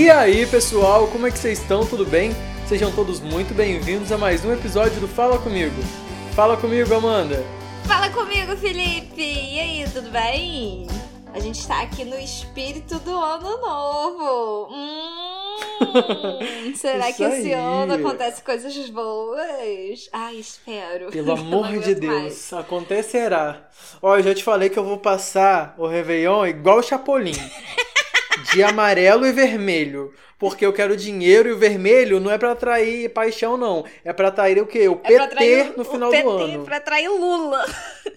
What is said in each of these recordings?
E aí, pessoal, como é que vocês estão? Tudo bem? Sejam todos muito bem-vindos a mais um episódio do Fala Comigo. Fala comigo, Amanda. Fala comigo, Felipe! E aí, tudo bem? A gente tá aqui no espírito do ano novo. Hum, será que esse aí. ano acontece coisas boas? Ai, espero. Pelo amor de Deus, mais. acontecerá. Ó, eu já te falei que eu vou passar o Réveillon igual o Chapolin. De amarelo e vermelho. Porque eu quero dinheiro e o vermelho não é pra atrair paixão, não. É pra atrair o quê? O É PT no final PT do ano. Pra atrair o Lula.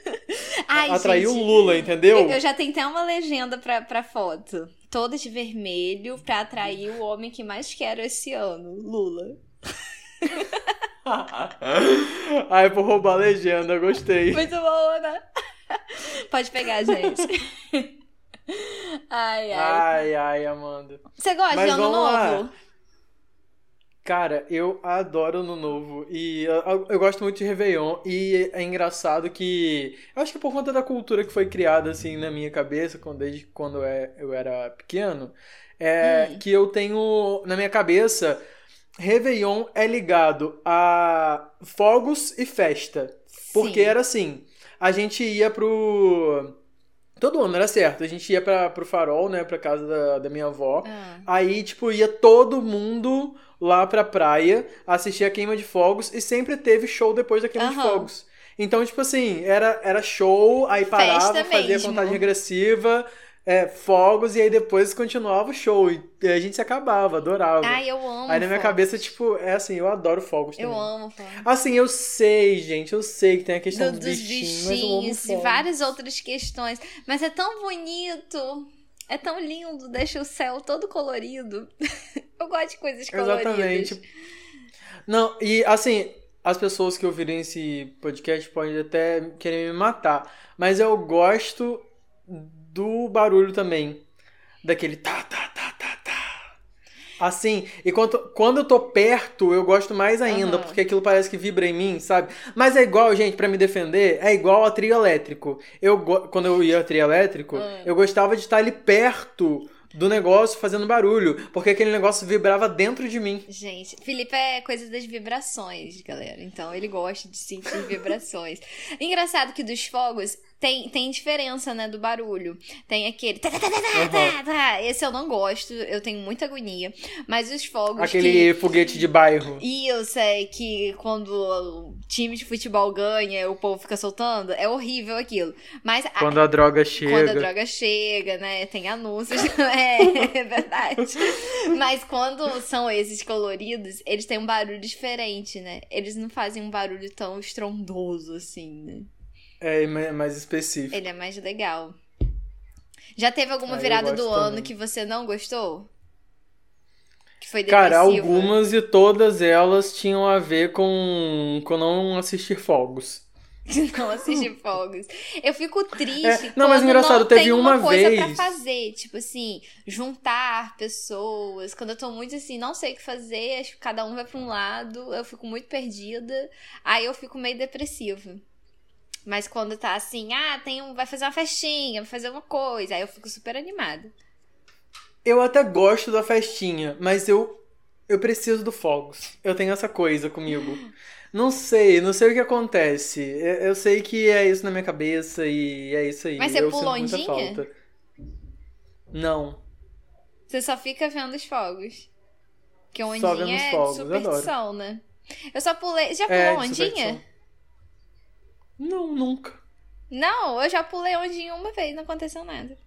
Ai, atrair gente, o Lula, entendeu? Eu, eu já tenho até uma legenda pra, pra foto. Toda de vermelho pra atrair o homem que mais quero esse ano, Lula. Ai, por roubar a legenda, gostei. Muito bom, né? Pode pegar, gente. Ai, ai. Ai, ai, Amanda. Você gosta Mas de ano vamos lá. novo? Cara, eu adoro Ano Novo e eu, eu gosto muito de Réveillon e é engraçado que eu acho que por conta da cultura que foi criada assim na minha cabeça quando, desde quando eu, é- eu era pequeno, é Hum. que eu tenho na minha cabeça Réveillon é ligado a fogos e festa. Porque Sim. era assim, a gente ia pro todo ano era certo, a gente ia para pro Farol, né, pra casa da, da minha avó. Ah, Aí, tipo, ia todo mundo lá pra praia assistir a queima de fogos e sempre teve show depois da queima de Aham. fogos. Então, tipo assim, era, era show, aí parava, Festa fazia mesmo. contagem regressiva, é, fogos, e aí depois continuava o show. E a gente se acabava, adorava. Ai, eu amo. aí na minha fogos. cabeça, tipo, é assim, eu adoro fogos Eu também. amo fogos. Assim, eu sei, gente, eu sei que tem a questão Do- dos dos bichinhos, eu bichinhos e várias outras questões. Mas é tão bonito. É tão lindo, deixa o céu todo colorido. Eu gosto de coisas coloridas. Exatamente. Não, e assim, as pessoas que ouvirem esse podcast podem até querer me matar, mas eu gosto do barulho também. Daquele tá, tá, tá, tá, tá. Assim, e quando, quando eu tô perto, eu gosto mais ainda, Aham. porque aquilo parece que vibra em mim, sabe? Mas é igual, gente, pra me defender, é igual a trio elétrico. Eu, quando eu ia a trio elétrico, Hum. eu gostava de estar ali perto do negócio fazendo barulho, porque aquele negócio vibrava dentro de mim. Gente, Felipe é coisa das vibrações, galera. Então ele gosta de sentir vibrações. Engraçado que dos fogos tem, tem diferença, né, do barulho. Tem aquele. tá, tá, tá. Esse eu não gosto, eu tenho muita agonia. Mas os fogos. que... Aquele foguete de bairro. E eu sei que quando o time de futebol ganha, o povo fica soltando, é horrível aquilo. Mas a- Quando a droga chega. quando a droga chega, né? Tem anúncios. é, é verdade. Mas quando são esses coloridos, eles têm um barulho diferente, né? Eles não fazem um barulho tão estrondoso assim, né? É ma- mais específico. Ele é mais legal. Já teve alguma Ah, virada do gosto ano também. que você não gostou? Que foi Cara, depressiva? algumas e todas elas tinham a ver com, com não assistir fogos. não assistir fogos. Eu fico triste É, não, mas engraçado, não teve tem uma coisa pra vez- fazer, tipo assim, juntar pessoas. Quando eu tô muito assim, não sei o que fazer, acho que cada um vai pra um lado, eu fico muito perdida, aí eu fico meio depressiva. Mas quando tá assim, ah, tem um, vai fazer uma festinha, vai fazer uma coisa, aí eu fico super animada. Eu até gosto da festinha, mas eu eu preciso do fogos. Eu tenho essa coisa comigo. Não sei, não sei o que acontece. Eu, eu sei que é isso na minha cabeça e é isso aí. Mas você eu pula sinto muita ondinha? falta. Não. Você só fica vendo os fogos. Que Só ondinha vendo os é fogos, adoro. superstição, né? Eu só pulei. Já É, pulou de ondinha? Não, nunca. Não, eu já pulei ondinha uma vez, não aconteceu nada.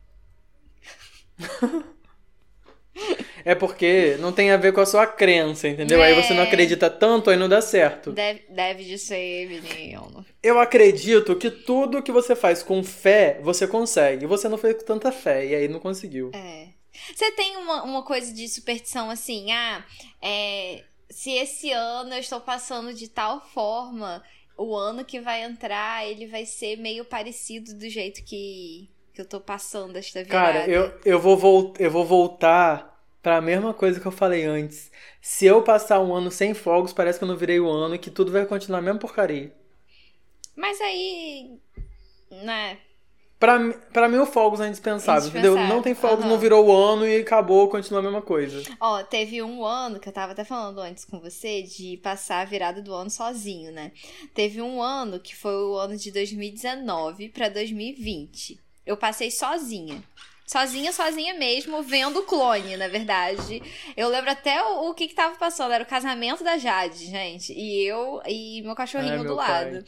É porque não tem a ver com a sua crença, entendeu? Aí você não É. acredita tanto, aí não dá certo. Deve, deve de ser, menino. Eu acredito que tudo que você faz com fé, você consegue. Você não fez com tanta fé, e aí não conseguiu. É. Você tem uma, uma coisa de superstição assim, ah, é, se esse ano eu estou passando de tal forma, o ano que vai entrar, ele vai ser meio parecido do jeito que, que eu tô passando esta virada. Cara, eu, eu, vou vol eu vou voltar pra mesma coisa que eu falei antes. Se eu passar um ano sem fogos, parece que eu não virei o ano e que tudo vai continuar a mesma porcaria. Mas aí, né, Pra, pra mim, o fogos é indispensável, entendeu? Não tem fogos, uhum. não virou o ano e acabou, continua a mesma coisa. Ó, teve um ano que eu tava até falando antes com você de passar a virada do ano sozinho, né? Teve um ano que foi o ano de 2019 pra 2020. Eu passei sozinha. Sozinha, sozinha mesmo, vendo o clone, na verdade. Eu lembro até o, o que que tava passando. Era o casamento da Jade, gente. E eu e meu cachorrinho do lado.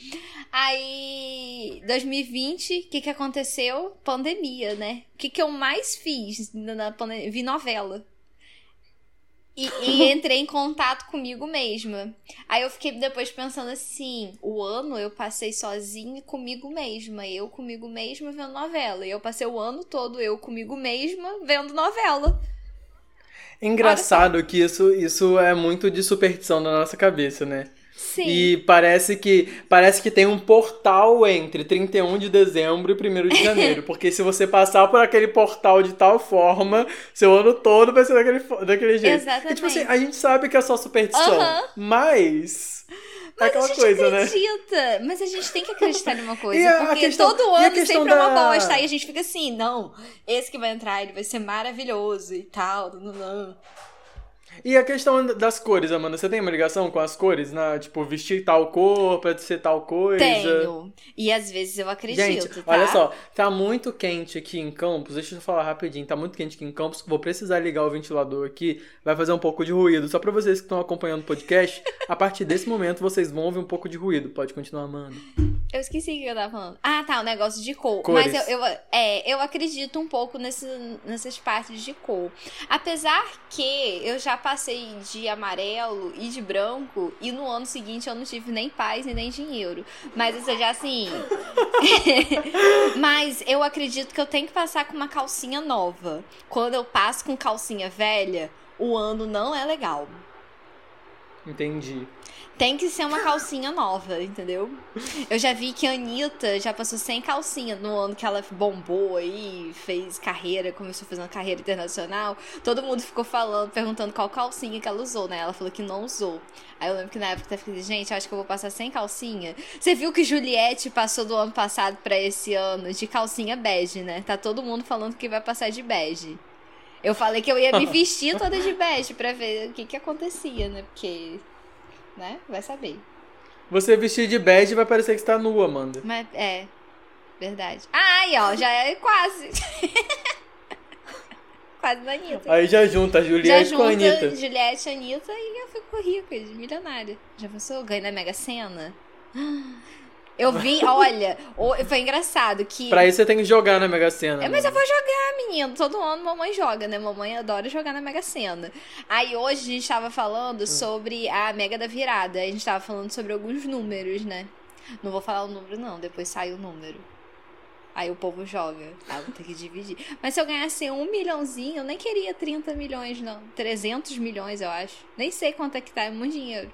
Aí, 2020, o que que aconteceu? Pandemia, né? O que que eu mais fiz na pandemia? Vi novela. E, e, entrei em contato comigo mesma. Aí eu fiquei depois pensando assim: o ano eu passei sozinha comigo mesma, eu comigo mesma vendo novela. E eu passei o ano todo eu comigo mesma vendo novela. Engraçado que isso, isso é muito de superstição na nossa cabeça, né? Sim. E parece que parece que tem um portal entre 31 de dezembro e 1 de janeiro. porque se você passar por aquele portal de tal forma, seu ano todo vai ser daquele, daquele jeito. Exatamente. E, tipo assim, a gente sabe que é só superstição. Mas. É mas aquela a gente coisa, né? acredita. Né? Mas a gente tem que acreditar numa coisa. porque questão, todo ano sempre da... é uma bosta. Aí a gente fica assim, não, esse que vai entrar, ele vai ser maravilhoso e tal. Não, não. E a questão das cores, Amanda, você tem uma ligação com as cores? Na, tipo, vestir tal cor pra ser tal coisa? Tenho. E às vezes eu acredito, Gente, tá? olha só, tá muito quente aqui em Campos. Deixa eu falar rapidinho. Tá muito quente aqui em Campos. Vou precisar ligar o ventilador aqui. Vai fazer um pouco de ruído. Só pra vocês que estão acompanhando o podcast, a partir desse momento vocês vão ouvir um pouco de ruído. Pode continuar, Amanda. Eu esqueci o que eu tava falando. Ah, tá, o negócio de cor. Cores. Mas eu, eu, é, eu acredito um pouco nesse, nessas partes de cor. Apesar que eu já passei de amarelo e de branco e no ano seguinte eu não tive nem paz e nem dinheiro. Mas isso já assim. Mas eu acredito que eu tenho que passar com uma calcinha nova. Quando eu passo com calcinha velha, o ano não é legal. Entendi. Tem que ser uma calcinha nova, entendeu? Eu já vi que a Anitta já passou sem calcinha no ano que ela bombou aí, fez carreira, começou uma carreira internacional. Todo mundo ficou falando, perguntando qual calcinha que ela usou, né? Ela falou que não usou. Aí eu lembro que na época eu falei, gente, acho que eu vou passar sem calcinha. Você viu que Juliette passou do ano passado para esse ano de calcinha bege, né? Tá todo mundo falando que vai passar de bege. Eu falei que eu ia me vestir toda de bege pra ver o que que acontecia, né? Porque né? Vai saber. Você vestir de bege vai parecer que está nua, Amanda. Mas, é. Verdade. Ai, ó, já é quase. quase da Anitta. Aí já junta a Juliette já com a Anitta. Juliette, Anitta e eu fico rica, milionária. Já pensou? Ganho na Mega Sena? Eu vi, olha, foi engraçado que. Pra isso você tem que jogar na Mega Sena. É, mas eu vou jogar, menino. Todo ano mamãe joga, né? Mamãe adora jogar na Mega Sena. Aí hoje a gente tava falando hum. sobre a Mega da Virada. A gente tava falando sobre alguns números, né? Não vou falar o número, não. Depois sai o número. Aí o povo joga. Ah, vou ter que dividir. Mas se eu ganhasse um milhãozinho, eu nem queria 30 milhões, não. 300 milhões, eu acho. Nem sei quanto é que tá, é muito dinheiro.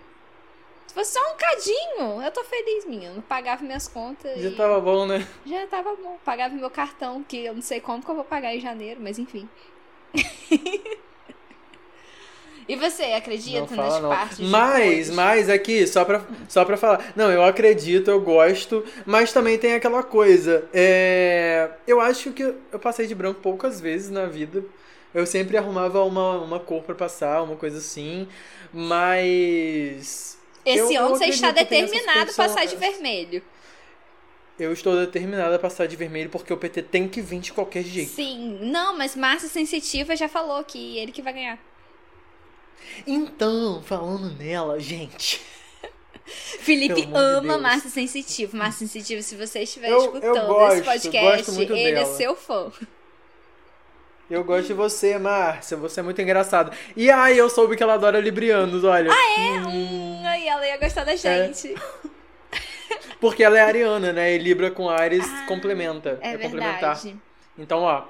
Se fosse só um cadinho, eu tô feliz, menino. Pagava minhas contas. Já e... tava bom, né? Já tava bom. Pagava meu cartão, que eu não sei como que eu vou pagar em janeiro, mas enfim. E você acredita nas não. partes Mas, mas aqui, só pra, só pra falar. Não, eu acredito, eu gosto, mas também tem aquela coisa. É, eu acho que eu passei de branco poucas vezes na vida. Eu sempre arrumava uma, uma cor para passar, uma coisa assim. Mas esse eu, ano você está determinado a passar de vermelho. Eu estou determinada a passar de vermelho porque o PT tem que vir de qualquer jeito. Sim, não, mas Márcia Sensitiva já falou que ele que vai ganhar. Então, falando nela, gente. Felipe ama de Márcia Sensitiva. Márcia Sensitiva, se você estiver eu, escutando eu gosto, esse podcast, ele é dela. é seu fã. Eu gosto de você, Márcia. Você é muito engraçado. E ai, eu soube que ela adora librianos, olha. Ah, é? Hum, aí ela ia gostar da é. gente. É. Porque ela é ariana, né? E Libra com Ares ah, complementa. É, é complementar. Então, ó,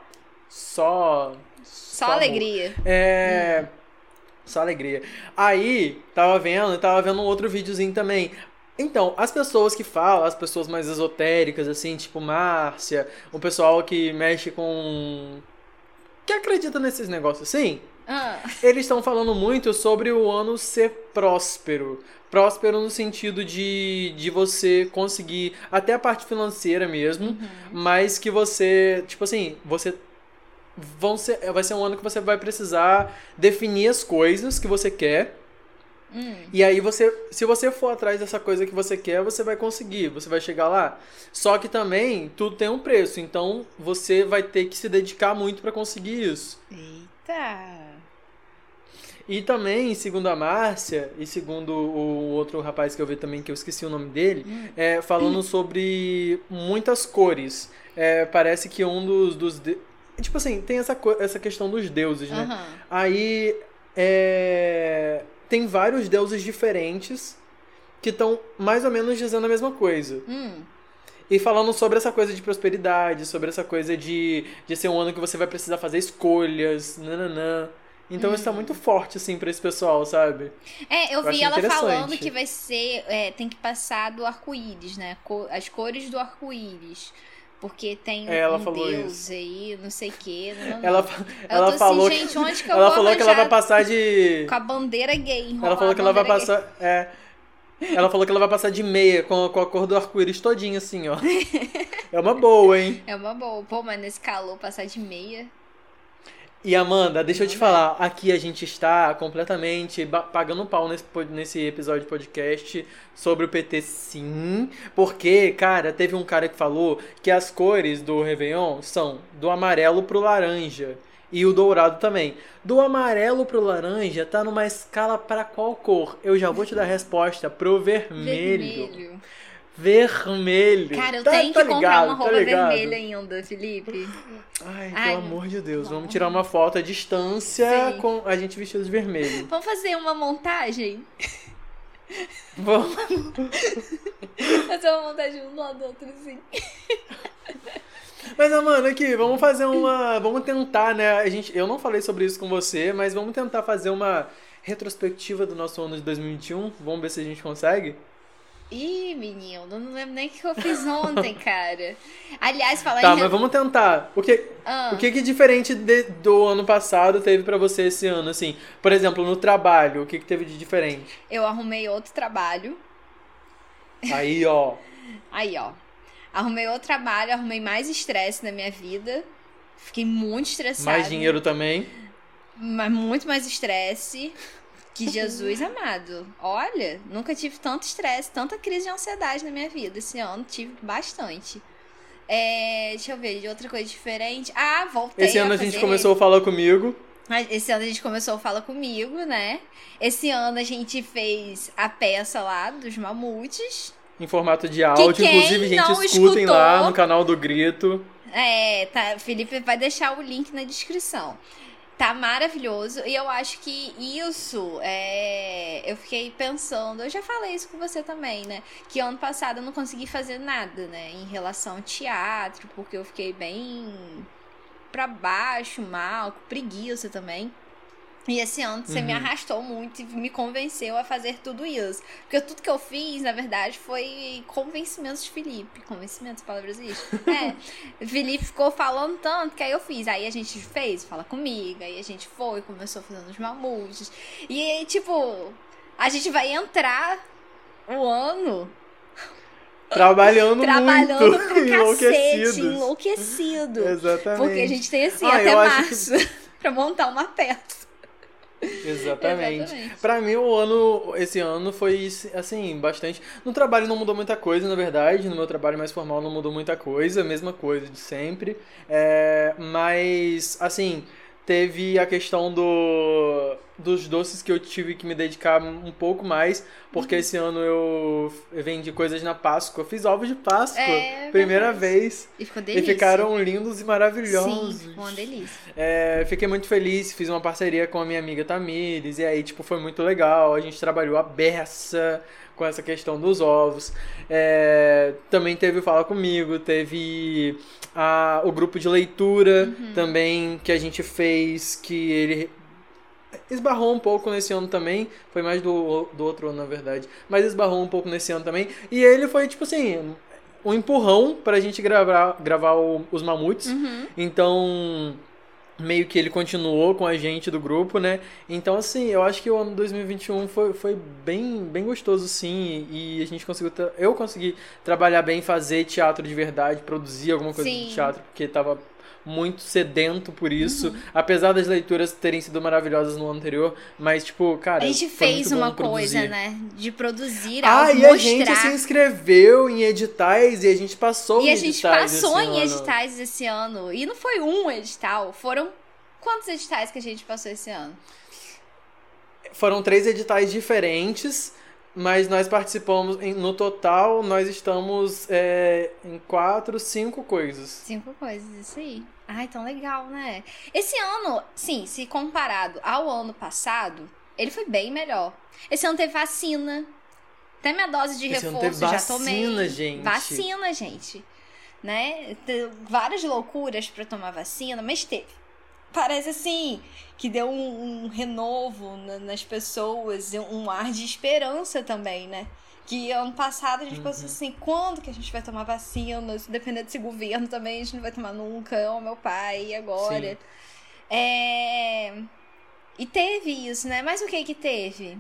só. Só, só alegria. Amor. É. Hum. Só alegria. Aí, tava vendo, tava vendo um outro videozinho também. Então, as pessoas que falam, as pessoas mais esotéricas, assim, tipo Márcia, o pessoal que mexe com que acredita nesses negócios assim, Ah. Eles estão falando muito sobre o ano ser próspero. Próspero no sentido de, de você conseguir até a parte financeira mesmo, Uhum. mas que você, tipo assim, você vão ser, vai ser um ano que você vai precisar definir as coisas que você quer. Hum. E aí você, se você for atrás dessa coisa que você quer, você vai conseguir, você vai chegar lá. Só que também tudo tem um preço, então você vai ter que se dedicar muito para conseguir isso. Eita. E também, segundo a Márcia, e segundo o outro rapaz que eu vi também, que eu esqueci o nome dele, é, falando sobre muitas cores. É, parece que um dos. dos de- Tipo assim, tem essa, essa questão dos deuses, né? Aham. Aí. É, tem vários deuses diferentes que estão mais ou menos dizendo a mesma coisa. Hum. E falando sobre essa coisa de prosperidade, sobre essa coisa de, de ser um ano que você vai precisar fazer escolhas, nananã. Então isso tá muito forte, assim, pra esse pessoal, sabe? É, eu, Eu vi ela falando que vai ser. é, tem que passar do arco-íris, né? As cores do arco-íris. Porque tem É, um deus isso. aí, não sei o quê. Não, não, Ela, ela tô falou assim, que, gente, onde que eu ela vou falou que ela vai passar de. Com a bandeira gay, Ela falou que ela vai gay. passar. É. Ela falou que ela vai passar de meia com, com a cor do arco-íris todinho, assim, ó. É uma boa, hein? É uma boa. Pô, mas nesse calor passar de meia. E Amanda, deixa eu te falar, aqui a gente está completamente pagando pau nesse, nesse episódio de podcast sobre o PT sim, porque, cara, teve um cara que falou que as cores do Réveillon são do amarelo pro laranja e o dourado também. Do amarelo pro laranja tá numa escala para qual cor? Eu já vou te dar a resposta, pro vermelho. Vermelho. Vermelho. Cara, eu Tá- tenho tá que comprar ligado, uma tá roupa ligado? vermelha ainda, Felipe. Ai, Ai, pelo amor de Deus, não. vamos tirar uma foto à distância Sim. com a gente vestido de vermelho. Vamos fazer uma montagem? Vamos. Fazer uma montagem um do lado do outro, assim. Mas, Amanda, aqui, vamos fazer uma. Vamos tentar, né? A gente, eu não falei sobre isso com você, mas vamos tentar fazer uma retrospectiva do nosso ano de 2021. Vamos ver se a gente consegue. Ih, menino, eu não lembro nem o que eu fiz ontem, cara. Aliás, falar Tá, em. mas vamos tentar. O que, Ah, o que, que diferente de- do ano passado teve pra você esse ano, assim? Por exemplo, no trabalho, o que, que teve de diferente? Eu arrumei outro trabalho. Aí, ó. Aí, ó. Arrumei outro trabalho, arrumei mais estresse na minha vida. Fiquei muito estressada. Mais dinheiro também. Mas muito mais estresse. Que Jesus amado. Olha, nunca tive tanto estresse, tanta crise de ansiedade na minha vida. Esse ano tive bastante. É, deixa eu ver, de outra coisa diferente. Ah, voltei. Esse ano a gente fazer- começou a falar comigo. Mas Esse ano a gente começou a Fala Comigo, né? Esse ano a gente fez a peça lá dos mamutes. Em formato de áudio. Inclusive, gente, escutem lá escutou- no canal do Grito. É, tá. Felipe vai deixar o link na descrição. Tá maravilhoso. E eu acho que isso é. Eu fiquei pensando, eu já falei isso com você também, né? Que ano passado eu não consegui fazer nada, né? Em relação ao teatro, porque eu fiquei bem pra baixo, mal, com preguiça também. E esse ano você me Uhum. arrastou muito e me convenceu a fazer tudo isso. Porque tudo que eu fiz, na verdade, foi convencimentos de Felipe. Convencimentos, palavras existem. É. Felipe ficou falando tanto que aí eu fiz. Aí a gente fez, fala comigo. Aí a gente foi, começou fazendo os mamutes. E aí, tipo, a gente vai entrar o ano Trabalhando, trabalhando muito. pra cacete, enlouquecido. Exatamente. Porque a gente tem assim Ah, até março pra montar uma peça. Exatamente. Exatamente. Pra mim, o ano, esse ano foi, assim, bastante. No trabalho não mudou muita coisa, na verdade. No meu trabalho mais formal não mudou muita coisa, mesma coisa de sempre. É, mas, assim, teve a questão do, dos doces que eu tive que me dedicar um pouco mais, Uhum. porque esse ano eu vendi coisas na Páscoa. Eu fiz ovos de Páscoa, É, primeira verdade. vez. E ficou E delícia. ficaram lindos e maravilhosos. Sim, ficou uma delícia. É, fiquei muito feliz, fiz uma parceria com a minha amiga Tamires, e aí, tipo, foi muito legal. A gente trabalhou a beça com essa questão dos ovos. É, também teve o Fala Comigo, teve a, o grupo de leitura também que a gente fez, que ele esbarrou um pouco nesse ano também. Foi mais do, do outro ano, na verdade. Mas esbarrou um pouco nesse ano também. E ele foi, tipo assim, um empurrão pra gente gravar, gravar o- os mamutes. Uhum. Então, meio que ele continuou com a gente do grupo, né? Então, assim, eu acho que o ano 2021 foi, foi bem, bem gostoso, sim. E a gente conseguiu. Eu consegui trabalhar bem, fazer teatro de verdade, produzir alguma coisa sim. de teatro, porque tava muito sedento por isso. Uhum. Apesar das leituras terem sido maravilhosas no ano anterior, mas, tipo, cara. A gente fez uma coisa, né? De produzir Ah, e mostrar. a gente se inscreveu em editais e a gente passou e em editais. E a gente passou em ano. editais esse ano. E não foi um edital, foram. Quantos editais que a gente passou esse ano? Foram três editais diferentes mas nós participamos, no total, nós estamos é, em quatro, cinco coisas. Cinco coisas, isso aí. Ai, tão legal, né? Esse ano, sim, se comparado ao ano passado, ele foi bem melhor. Esse ano teve vacina. Até minha dose de Esse reforço já tomei. Vacina, gente. Vacina, gente. Né? várias loucuras para tomar vacina, mas teve parece assim que deu um, um renovo na, nas pessoas, um ar de esperança também, né? Que ano passado a gente uhum. pensou assim, quando que a gente vai tomar vacina? Dependendo desse governo também, a gente não vai tomar nunca, o meu pai, e agora? Sim. É... E teve isso, né? Mas o que que teve?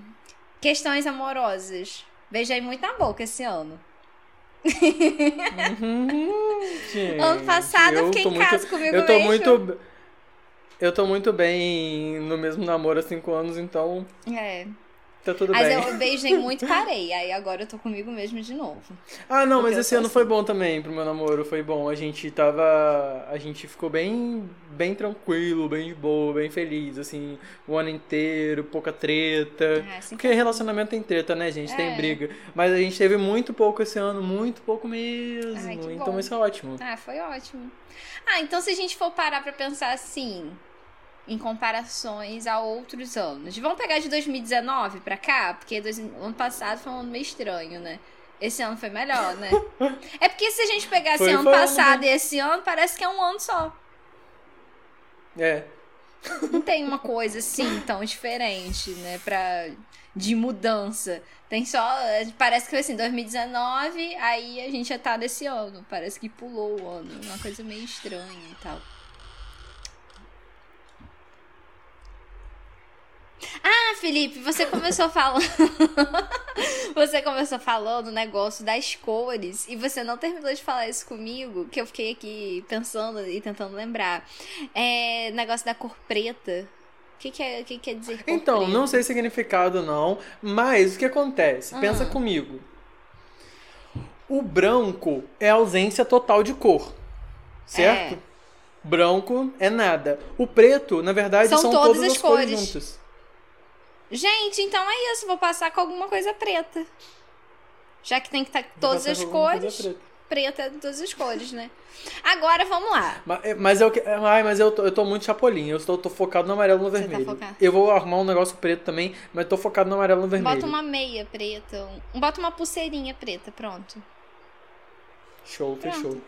Questões amorosas. Beijei muito na boca esse ano. Uhum, gente, ano passado eu fiquei em casa muito, comigo Eu tô mesmo. muito eu tô muito bem no mesmo namoro há cinco anos, então. É. Tá tudo mas bem. Mas eu beijei muito e parei. Aí agora eu tô comigo mesmo de novo. Ah, não, mas esse ano assim. foi bom também pro meu namoro. Foi bom. A gente tava. A gente ficou bem, bem tranquilo, bem de boa, bem feliz, assim, o ano inteiro, pouca treta. Ah, assim Porque relacionamento tem treta, né, gente? É. Tem briga. Mas a gente teve muito pouco esse ano, muito pouco mesmo. Ai, então isso é ótimo. Ah, foi ótimo. Ah, então se a gente for parar pra pensar assim, em comparações a outros anos. Vamos pegar de 2019 pra cá, porque dois, ano passado foi um ano meio estranho, né? Esse ano foi melhor, né? é porque se a gente pegasse foi, ano passado ano, e esse ano, parece que é um ano só. É. Não tem uma coisa assim tão diferente, né? Pra, de mudança. Tem só. Parece que foi assim, 2019, aí a gente já tá nesse ano. Parece que pulou o ano. Uma coisa meio estranha e tal. Ah, Felipe, você começou falando. você começou falando o negócio das cores e você não terminou de falar isso comigo, que eu fiquei aqui pensando e tentando lembrar. É negócio da cor preta. O que, que, é, que quer dizer cor Então, preta? não sei significado não, mas o que acontece? Pensa ah. comigo. O branco é ausência total de cor, certo? É. Branco é nada. O preto, na verdade, são, são todas, todas, as, cores. cores juntas. Gente, então é isso. Vou passar com alguma coisa preta. Já que tem que estar tá todas as cores. Preta. preta é de todas as cores, né? Agora vamos lá. Mas, é, mas eu, ai, mas eu, tô, eu tô muito chapolim. Eu tô, tô focado no amarelo e no tá vermelho. Tá eu vou arrumar um negócio preto também, mas tô focado no amarelo e no vermelho. Bota uma meia preta. Um, bota uma pulseirinha preta, pronto. Show, Pronto. fechou.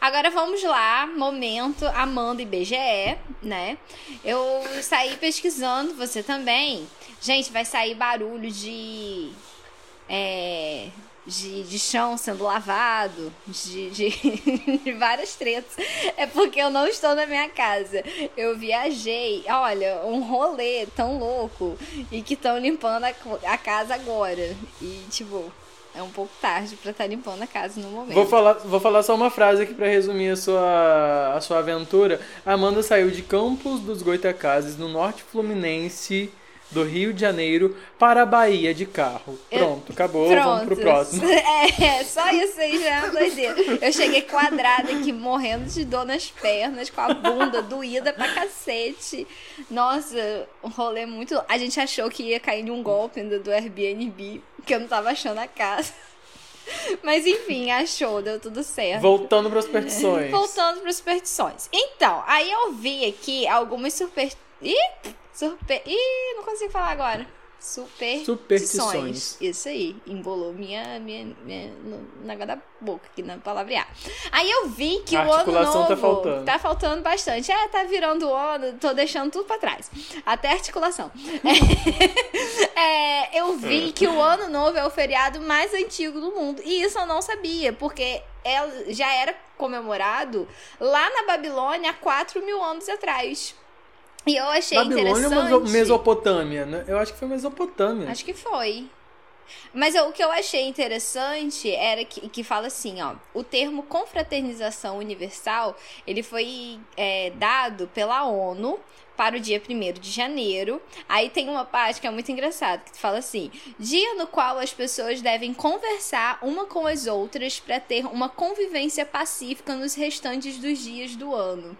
Agora vamos lá, momento Amanda e BGE, né? Eu saí pesquisando, você também. Gente, vai sair barulho de. É, de, de chão sendo lavado, de, de, de, várias tretas. É porque eu não estou na minha casa. Eu viajei, olha, um rolê tão louco e que estão limpando a, a casa agora. E, tipo, é um pouco tarde para estar tá limpando a casa no momento. Vou falar, vou falar só uma frase aqui para resumir a sua, a sua aventura. Amanda saiu de Campos dos Goitacazes, no norte fluminense do Rio de Janeiro para a Bahia de carro. Pronto, acabou, Pronto. vamos pro próximo. É, só isso aí já é uma doideira. Eu cheguei quadrada aqui, morrendo de dor nas pernas, com a bunda doída pra cacete. Nossa, um rolê muito... A gente achou que ia cair em um golpe do, do Airbnb, que eu não tava achando a casa. Mas enfim, achou, deu tudo certo. Voltando para as superstições. Voltando para as superstições. Então, aí eu vi aqui algumas superstições. Ih, Super... Ih, não consigo falar agora. Superstições. Superstições. Isso aí. Embolou minha, minha, minha negócio da boca aqui na palavrear. Aí eu vi que o ano tá novo. Tá faltando. Tá faltando bastante. É, tá virando o ano, tô deixando tudo pra trás. Até articulação. É, eu vi que o ano novo é o feriado mais antigo do mundo. E isso eu não sabia, porque é, já era comemorado lá na Babilônia há 4 mil anos atrás. E eu achei Babilônia interessante. ou Mesopotâmia? né? Eu acho que foi Mesopotâmia. Acho que foi. Mas eu- o que eu achei interessante era que, que fala assim, ó, o termo confraternização universal, ele foi é, dado pela ONU para o dia 1 de janeiro. Aí tem uma parte que é muito engraçada, que fala assim: dia no qual as pessoas devem conversar uma com as outras para ter uma convivência pacífica nos restantes dos dias do ano.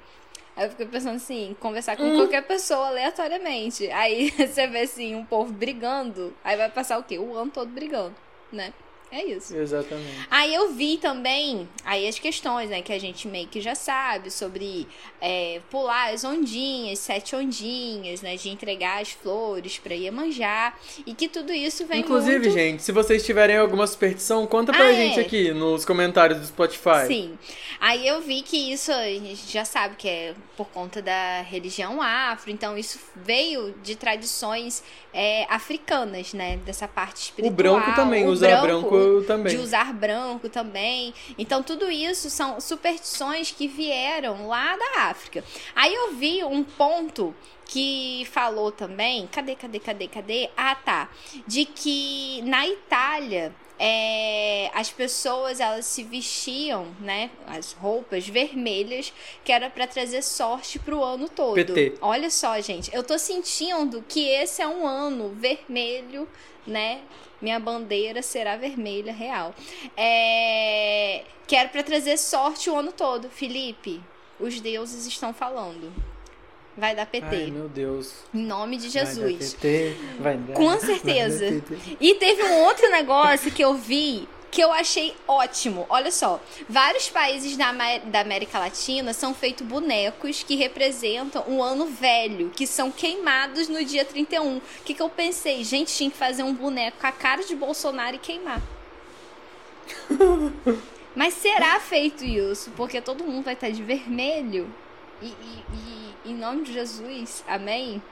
Aí eu fiquei pensando assim, conversar com qualquer pessoa aleatoriamente. Aí você vê assim, um povo brigando, aí vai passar o quê? O ano todo brigando, né? É isso. Exatamente. Aí eu vi também, aí as questões, né, que a gente meio que já sabe, sobre é, pular as ondinhas, sete ondinhas, né, de entregar as flores pra Iemanjá, e que tudo isso vem Inclusive, muito... gente, se vocês tiverem alguma superstição, conta pra Ah, gente é. aqui nos comentários do Spotify. Sim. Aí eu vi que isso a gente já sabe que é por conta da religião afro, então isso veio de tradições é, africanas, né? Dessa parte O espiritual. branco também, o usar branco, também. De usar branco também. Então, tudo isso são superstições que vieram lá da África. Aí eu vi um ponto que falou também. Cadê, cadê, cadê, cadê? Ah, tá. De que na Itália. É, as pessoas elas se vestiam, né, as roupas vermelhas que era pra trazer sorte pro ano todo. PT. Olha só, gente, eu tô sentindo que esse é um ano vermelho, né? Minha bandeira será vermelha, real. É... Que era pra trazer sorte o ano todo. Felipe, os deuses estão falando. Vai dar PT. Ai, meu Deus. Em nome de Vai dar Jesus. PT, vai dar- Com certeza. dar. E teve um outro negócio que eu vi que eu achei ótimo. Olha só, vários países da, da América Latina são feitos bonecos que representam um ano velho, que são queimados no dia 31. O que, que eu pensei? Gente, tinha que fazer um boneco com a cara de Bolsonaro e queimar. Mas será feito isso? Porque todo mundo vai estar de vermelho. E, e- e em nome de Jesus, amém?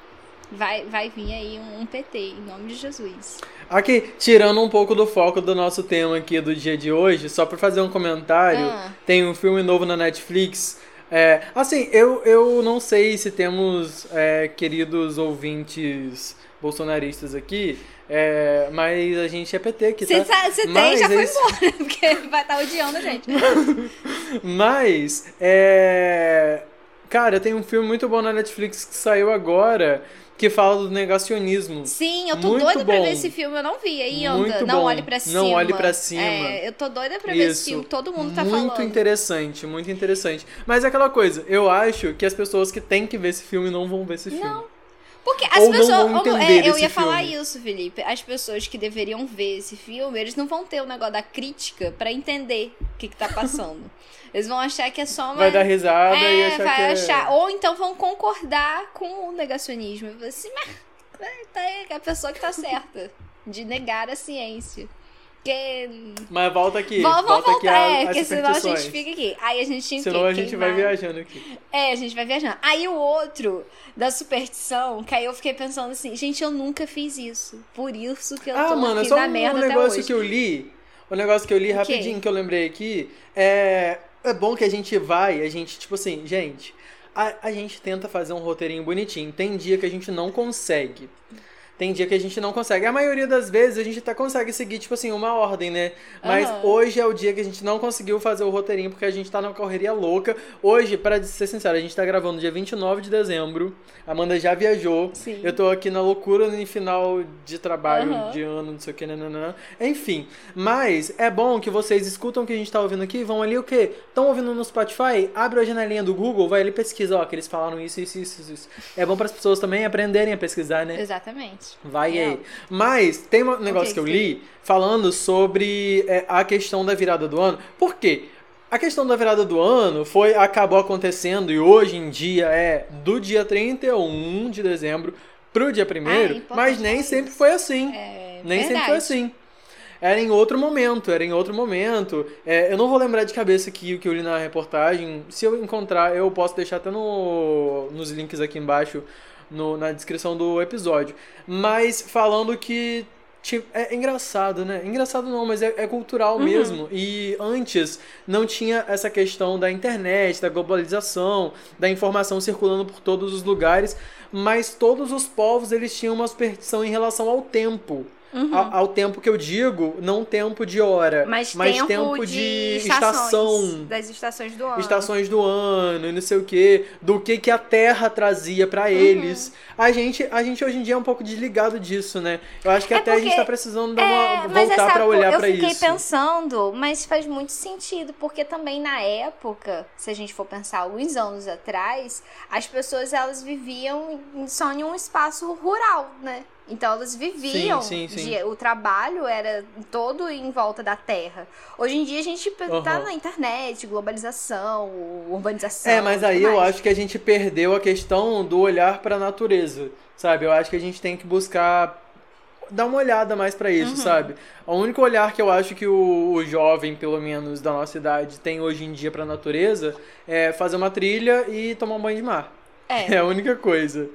Vai, vai vir aí um, um PT, em nome de Jesus. Aqui, tirando um pouco do foco do nosso tema aqui do dia de hoje, só pra fazer um comentário, Ah. tem um filme novo na Netflix. É, assim, eu, eu não sei se temos é, queridos ouvintes bolsonaristas aqui, é, mas a gente é PT aqui, Você tá? tem, Mas já foi embora, porque vai estar odiando a gente. Mas, é. Cara, tem um filme muito bom na Netflix que saiu agora que fala do negacionismo. Sim, eu tô Muito doida pra bom. ver esse filme, eu não vi ainda. Muito não bom. olhe pra cima. Não olhe pra cima. É, eu tô doida pra ver esse Isso. filme, todo mundo tá muito falando. interessante, muito interessante. Mas é aquela coisa, eu acho que as pessoas que têm que ver esse filme não vão ver esse filme. Não. Porque as Ou não pessoas. vão ou- entender é, eu ia falar filme. isso, Felipe. As pessoas que deveriam ver esse filme, eles não vão ter o negócio da crítica pra entender o que, que tá passando. Eles vão achar que é só uma. Vai dar risada é, e achar vai que é... achar. Ou então vão concordar com o negacionismo. Assim, mas tá aí, é a pessoa que tá certa. De negar a ciência. Porque. Mas volta aqui, Vamos, volta vamos aqui voltar, a, é, porque senão a gente fica aqui. Aí a gente tinha Senão quê? a gente vai Queimar- viajando aqui. É, a gente vai viajando. Aí o outro da superstição, que aí eu fiquei pensando assim, gente, eu nunca fiz isso. Por isso que eu Ah, tô mano, é aqui só na um merda até negócio hoje. que eu li. O negócio que eu li O quê? rapidinho, que eu lembrei aqui. É, é bom que a gente vai, a gente, tipo assim, gente, a, a gente tenta fazer um roteirinho bonitinho. Tem dia que a gente não consegue. Tem dia que a gente não consegue. A maioria das vezes a gente até consegue seguir, tipo assim, uma ordem, né? Mas Aham. hoje é o dia que a gente não conseguiu fazer o roteirinho porque a gente tá numa correria louca. Hoje, pra ser sincero, a gente tá gravando dia 29 de dezembro. A Amanda já viajou. Sim. Eu tô aqui na loucura em final de trabalho, Aham. de ano, não sei o que, nananã. Enfim, mas é bom que vocês escutam o que a gente tá ouvindo aqui, vão ali o quê? Estão ouvindo no Spotify? Abre a janelinha do Google, vai ali e pesquisa, ó, que eles falaram isso, isso, isso, isso. É bom para as pessoas também aprenderem a pesquisar, né? Exatamente. Vai É. aí. Mas tem um negócio Ok, que eu sim. li falando sobre é, a questão da virada do ano. Por quê? A questão da virada do ano foi acabou acontecendo e hoje em dia é do dia 31 de dezembro pro dia 1 Ah, é mas nem sempre foi assim. É, nem sempre verdade. foi assim. Era em outro momento, era em outro momento. É, eu não vou lembrar de cabeça aqui o que eu li na reportagem. Se eu encontrar, eu posso deixar até no, nos links aqui embaixo, no- na descrição do episódio. Mas falando que é engraçado, né? Engraçado não, mas é, é cultural uhum. mesmo. E antes não tinha essa questão da internet, da globalização, da informação circulando por todos os lugares, mas todos os povos eles tinham uma superstição em relação ao tempo. Uhum. Ao, ao, tempo que eu digo, não tempo de hora, mas, mas tempo, tempo, de, de estação. Das estações do ano. Estações do ano e não sei o que, do que, que a Terra trazia para uhum. eles. A gente, a gente hoje em dia é um pouco desligado disso, né? Eu acho que é até porque, a gente tá precisando dar uma, é, voltar para olhar para isso. Eu fiquei pensando, mas faz muito sentido, porque também na época, se a gente for pensar alguns anos atrás, as pessoas elas viviam só em um espaço rural, né? Então elas viviam, sim, sim, sim. De, o trabalho era todo em volta da terra. Hoje em dia a gente uhum. tá na internet, globalização, urbanização. É, mas aí eu acho que a gente perdeu a questão do olhar para a natureza, sabe? Eu acho que a gente tem que buscar dar uma olhada mais para isso, uhum. sabe? O único olhar que eu acho que o, o, jovem, pelo menos da nossa idade, tem hoje em dia para a natureza é fazer uma trilha e tomar um banho de mar. É, é a única coisa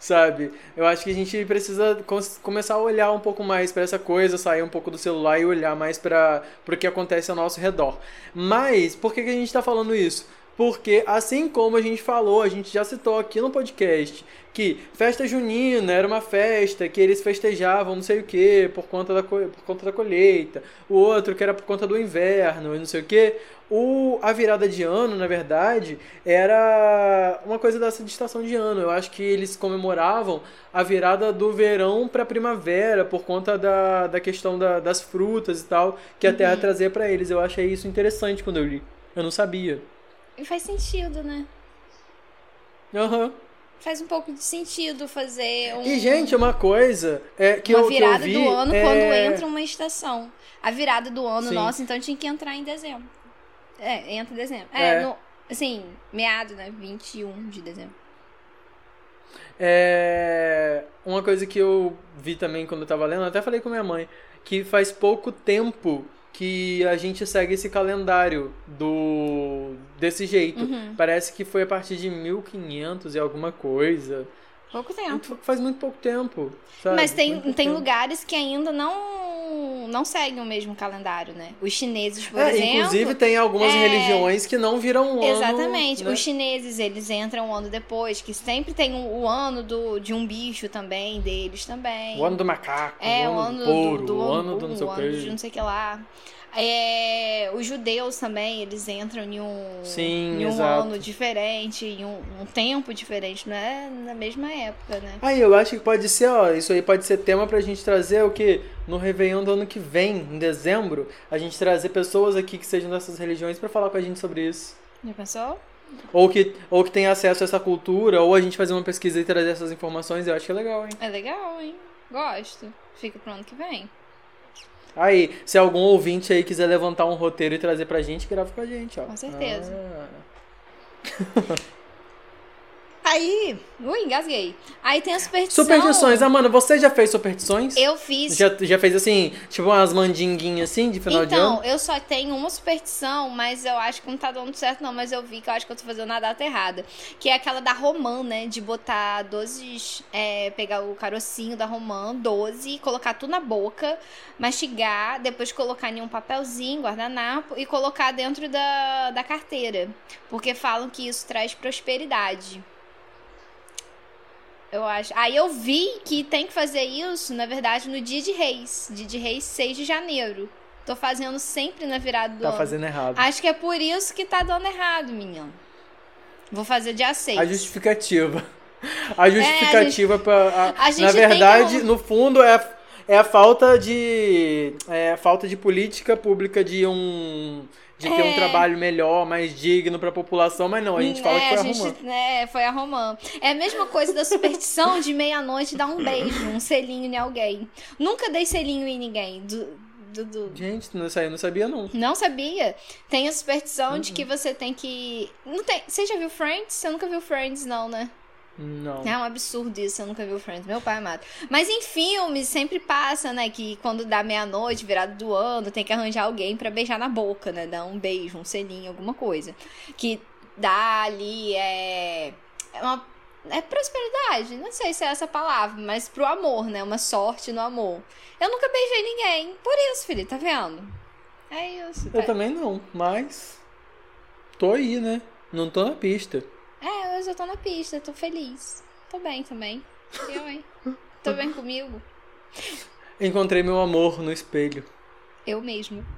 sabe? Eu acho que a gente precisa começar a olhar um pouco mais para essa coisa, sair um pouco do celular e olhar mais para o que acontece ao nosso redor. Mas, por que, que a gente está falando isso? Porque, assim como a gente falou, a gente já citou aqui no podcast, que festa junina era uma festa que eles festejavam não sei o que por conta da, por conta da colheita, o outro que era por conta do inverno e não sei o que. O, a virada de ano, na verdade, era uma coisa dessa de estação de ano. Eu acho que eles comemoravam a virada do verão para primavera por conta da, da questão da, das frutas e tal que a terra uhum. trazia para eles. Eu achei isso interessante quando eu li. Eu não sabia. E faz sentido, né? Aham. Uhum faz um pouco de sentido fazer um, E, gente, uma coisa é que uma eu, virada que eu vi, do ano é... quando entra uma estação. A virada do ano, Sim. nossa, então tinha que entrar em dezembro. É, entra em dezembro. É, é. No, assim, meado, né? 21 de dezembro. É, uma coisa que eu vi também quando eu tava lendo, até falei com minha mãe, que faz pouco tempo que a gente segue esse calendário do desse jeito. Uhum. Parece que foi a partir de 1500 e alguma coisa. Pouco tempo. Faz muito pouco tempo. Sabe? Mas tem, tem tempo. lugares que ainda não não seguem o mesmo calendário, né? Os chineses, por é, exemplo. Inclusive, tem algumas é... religiões que não viram um ano. Exatamente. Né? Os chineses, eles entram um ano depois, que sempre tem o, o ano do, de um bicho também, deles também. O ano do macaco, é, o ano, do, do, do, o ano do não sei o que. de não sei o que lá. É, os judeus também, eles entram em um, Sim, em um ano diferente, em um, um, tempo diferente, não é na mesma época, né? Aí eu acho que pode ser, ó, isso aí pode ser tema pra gente trazer o que? No Réveillon do ano que vem, em dezembro, a gente trazer pessoas aqui que sejam dessas religiões para falar com a gente sobre isso. Já pensou? Ou que, ou que tem acesso a essa cultura, ou a gente fazer uma pesquisa e trazer essas informações, eu acho que é legal, hein? É legal, hein? Gosto. Fica pro ano que vem. Aí, se algum ouvinte aí quiser levantar um roteiro e trazer pra gente, grava com a gente, ó. Com certeza. Ah. Aí, ui, engasguei. Aí tem a superstição. Superstições. Ah, mano, você já fez superstições? Eu fiz. Já, já fez assim, tipo umas mandinguinhas assim de final então, de ano? Então, eu só tenho uma superstição, mas eu acho que não tá dando certo não, mas eu vi que eu acho que eu tô fazendo a data errada. Que é aquela da romã, né? De botar 12, é, pegar o carocinho da romã, 12, colocar tudo na boca, mastigar, depois colocar em um papelzinho, guardanapo e colocar dentro da, da carteira. Porque falam que isso traz prosperidade. Eu acho. Aí eu vi que tem que fazer isso, na verdade, no dia de reis. Dia de reis, 6 de janeiro. Tô fazendo sempre na virada do tá ano. Tá fazendo errado. Acho que é por isso que tá dando errado, menino. Vou fazer dia 6. A justificativa. A justificativa é, a gente... pra. A, a na verdade, um... no fundo, é, é a falta de. É a falta de política pública de um de ter é. um trabalho melhor, mais digno para a população, mas não, a gente fala é, que foi a, a Romã. É, foi a Romã. É a mesma coisa da superstição de meia-noite dar um beijo, um selinho em alguém. Nunca dei selinho em ninguém. Do, do, do... Gente, não, isso aí eu não sabia, não. Não sabia? Tem a superstição uhum. de que você tem que. Não tem... Você já viu Friends? Você nunca viu Friends, não, né? Não. É um absurdo isso, eu nunca vi o Friends. Meu pai amado. Mas em filmes sempre passa, né? Que quando dá meia-noite, virado do ano, tem que arranjar alguém para beijar na boca, né? Dar um beijo, um selinho, alguma coisa. Que dá ali é. é uma É prosperidade, não sei se é essa palavra, mas pro amor, né? Uma sorte no amor. Eu nunca beijei ninguém. Por isso, filho, tá vendo? É isso. Eu tá? também não, mas. Tô aí, né? Não tô na pista. É, hoje eu tô na pista, tô feliz. Tô bem também. Eu, hein? Tô bem comigo? Encontrei meu amor no espelho. Eu mesmo.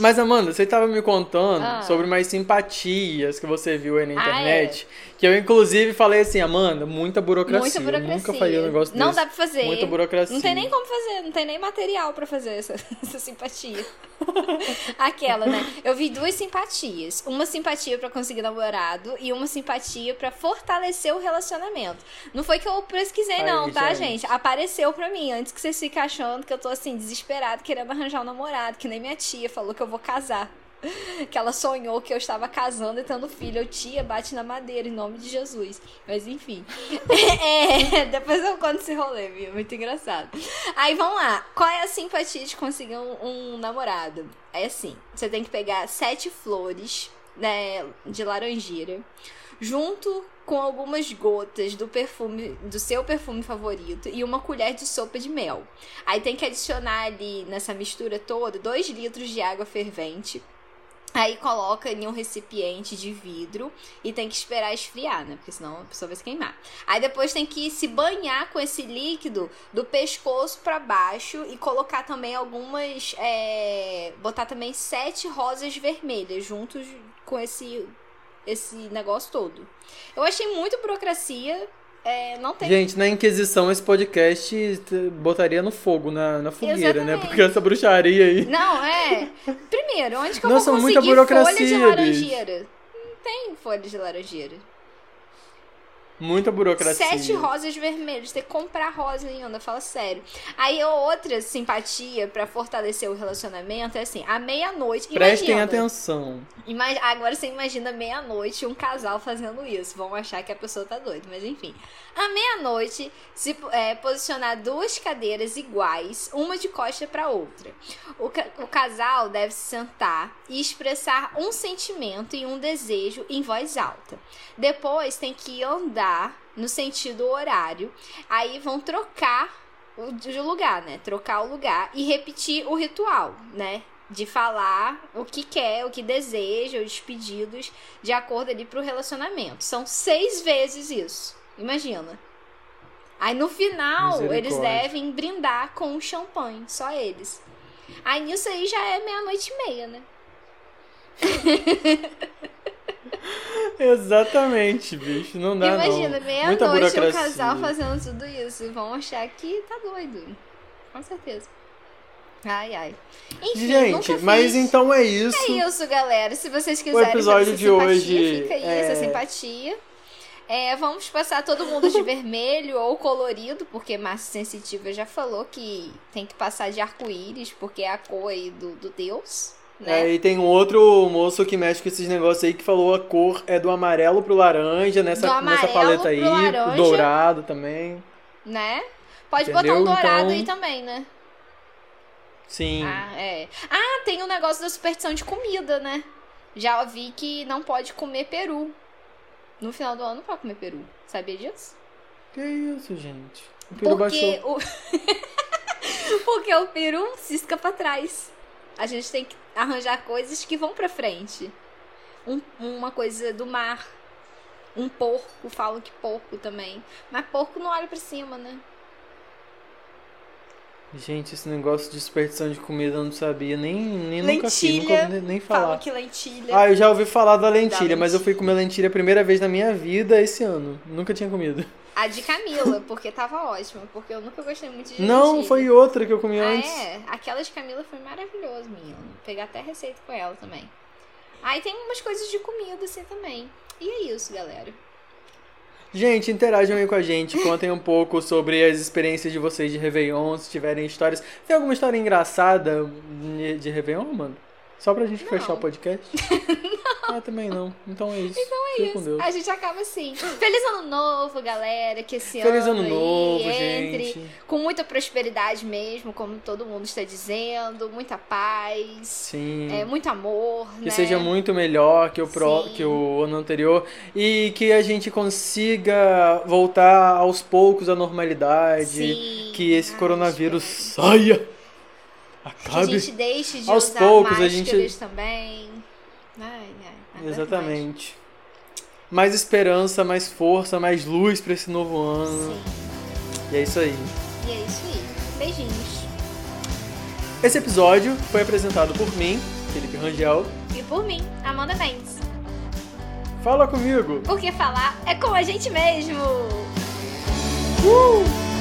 Mas, Amanda, você tava me contando Ah. sobre umas simpatias que você viu aí na Ah, internet. Que eu, inclusive, falei assim, Amanda, muita burocracia. Muita burocracia. Eu nunca faria um negócio Não desse. dá pra fazer. Muita burocracia. Não tem nem como fazer, não tem nem material pra fazer essa, essa simpatia. Aquela, né? Eu vi duas simpatias. Uma simpatia pra conseguir namorado e uma simpatia pra fortalecer o relacionamento. Não foi que eu pesquisei, não, tá, gente. gente? Apareceu pra mim antes que vocês fiquem achando que eu tô assim, desesperado, querendo arranjar um namorado, que nem minha tia falou que eu vou casar. Que ela sonhou que eu estava casando e tendo filho. Eu, tia, bate na madeira, em nome de Jesus. Mas enfim. É, depois eu conto esse rolê, viu? Muito engraçado. Aí vamos lá. Qual é a simpatia de conseguir um, um namorado? É assim: você tem que pegar sete flores né, de laranjeira, junto com algumas gotas do perfume, do seu perfume favorito e uma colher de sopa de mel. Aí tem que adicionar ali nessa mistura toda 2 litros de água fervente. Aí coloca em um recipiente de vidro e tem que esperar esfriar, né? Porque senão a pessoa vai se queimar. Aí depois tem que se banhar com esse líquido do pescoço pra baixo e colocar também algumas. é, botar também sete rosas vermelhas juntos com esse, esse negócio todo. Eu achei muito burocracia. É, não tem Gente, na Inquisição, esse podcast botaria no fogo, na, na fogueira, né? Exatamente. Porque essa bruxaria aí. Não, é. Primeiro, onde que eu Nossa, vou muita conseguir folha de laranjeira? Não tem folha de laranjeira. Muita burocracia. Sete rosas vermelhas. Tem que comprar rosa ainda, fala sério. Aí outra simpatia pra fortalecer o relacionamento é assim, à meia-noite. Prestem imagina, atenção. Ima- Agora você imagina meia-noite um casal fazendo isso. Vão achar que a pessoa tá doida, mas enfim. À meia-noite, se é, posicionar duas cadeiras iguais, uma de costa para outra. O, ca- o casal deve se sentar e expressar um sentimento e um desejo em voz alta. Depois tem que andar no sentido horário. Aí vão trocar o de lugar, né? Trocar o lugar e repetir o ritual, né? De falar o que quer, o que deseja, os pedidos de acordo ali pro relacionamento. São seis vezes isso. Imagina. Aí no final, eles devem brindar com um champanhe, só eles. Aí nisso aí já é meia-noite e meia, né? Exatamente, bicho. Não dá Imagina, não. Meia-noite um casal fazendo tudo isso. Vão achar que tá doido. Com certeza. Ai, ai. Enfim, Gente, mas então é isso. É isso, galera. Se vocês quiserem episódio ver essa de simpatia, hoje fica aí é- essa simpatia. É, vamos passar todo mundo de vermelho ou colorido, porque Márcia Sensitiva já falou que tem que passar de arco-íris, porque é a cor aí do, do Deus, né? É, e tem um outro moço que mexe com esses negócios aí que falou a cor é do amarelo pro laranja, nessa, Do nessa amarelo paleta aí. laranja. Dourado também. Né? Pode Entendeu? botar um dourado Então- aí também, né? Sim. Ah, é. Ah, tem o negócio da superstição de comida, né? Já ouvi que não pode comer peru. No final do ano não pode comer peru. Sabia disso? Que isso, gente? O peru Porque baixou. o... Porque o peru cisca pra trás. A gente tem que arranjar coisas que vão pra frente. Um- uma coisa do mar. Um porco, falam que porco também. Mas porco não olha pra cima, né? Gente, esse negócio de superstição de comida eu não sabia, nem, nem nunca fiz, Lentilha. nunca nem Falam falar. que lentilha. Ah, eu já ouvi falar da lentilha, Da mas eu fui lentilha. comer lentilha a primeira vez na minha vida esse ano. Nunca tinha comido. A de Camila, porque tava ótima. Porque eu nunca gostei muito de Não, lentilha. foi outra que eu comi Ah, antes. é? Aquela de Camila foi maravilhosa, menino. Vou pegar até receita com ela também. Aí tem umas coisas de comida assim também. E é isso, galera. Gente, interajam aí com a gente, contem um pouco sobre as experiências de vocês de Réveillon, se tiverem histórias. Tem alguma história engraçada de Réveillon, mano? Só pra gente Não. fechar o podcast? Ah, também não. Então é isso. Então é Fica isso. A gente acaba assim. Feliz ano novo, galera. Que esse Feliz ano, ano novo, entre gente. com muita prosperidade mesmo, como todo mundo está dizendo. Muita paz. Sim. É, muito amor. que né? seja muito melhor que o, pro, Sim. que o ano anterior e que a gente consiga voltar aos poucos à normalidade. Sim. Que esse Ai, coronavírus saia. Que a Acabe. gente deixe de Aos usar poucos, a máscaras gente- também. Aguento Exatamente. Mais esperança, mais força, mais luz pra esse novo ano. Sim. E é isso aí. E é isso aí. Beijinhos. Esse episódio foi apresentado por mim, Felipe Rangel. E por mim, Amanda Mendes. Fala comigo! Porque falar é com a gente mesmo. Uh!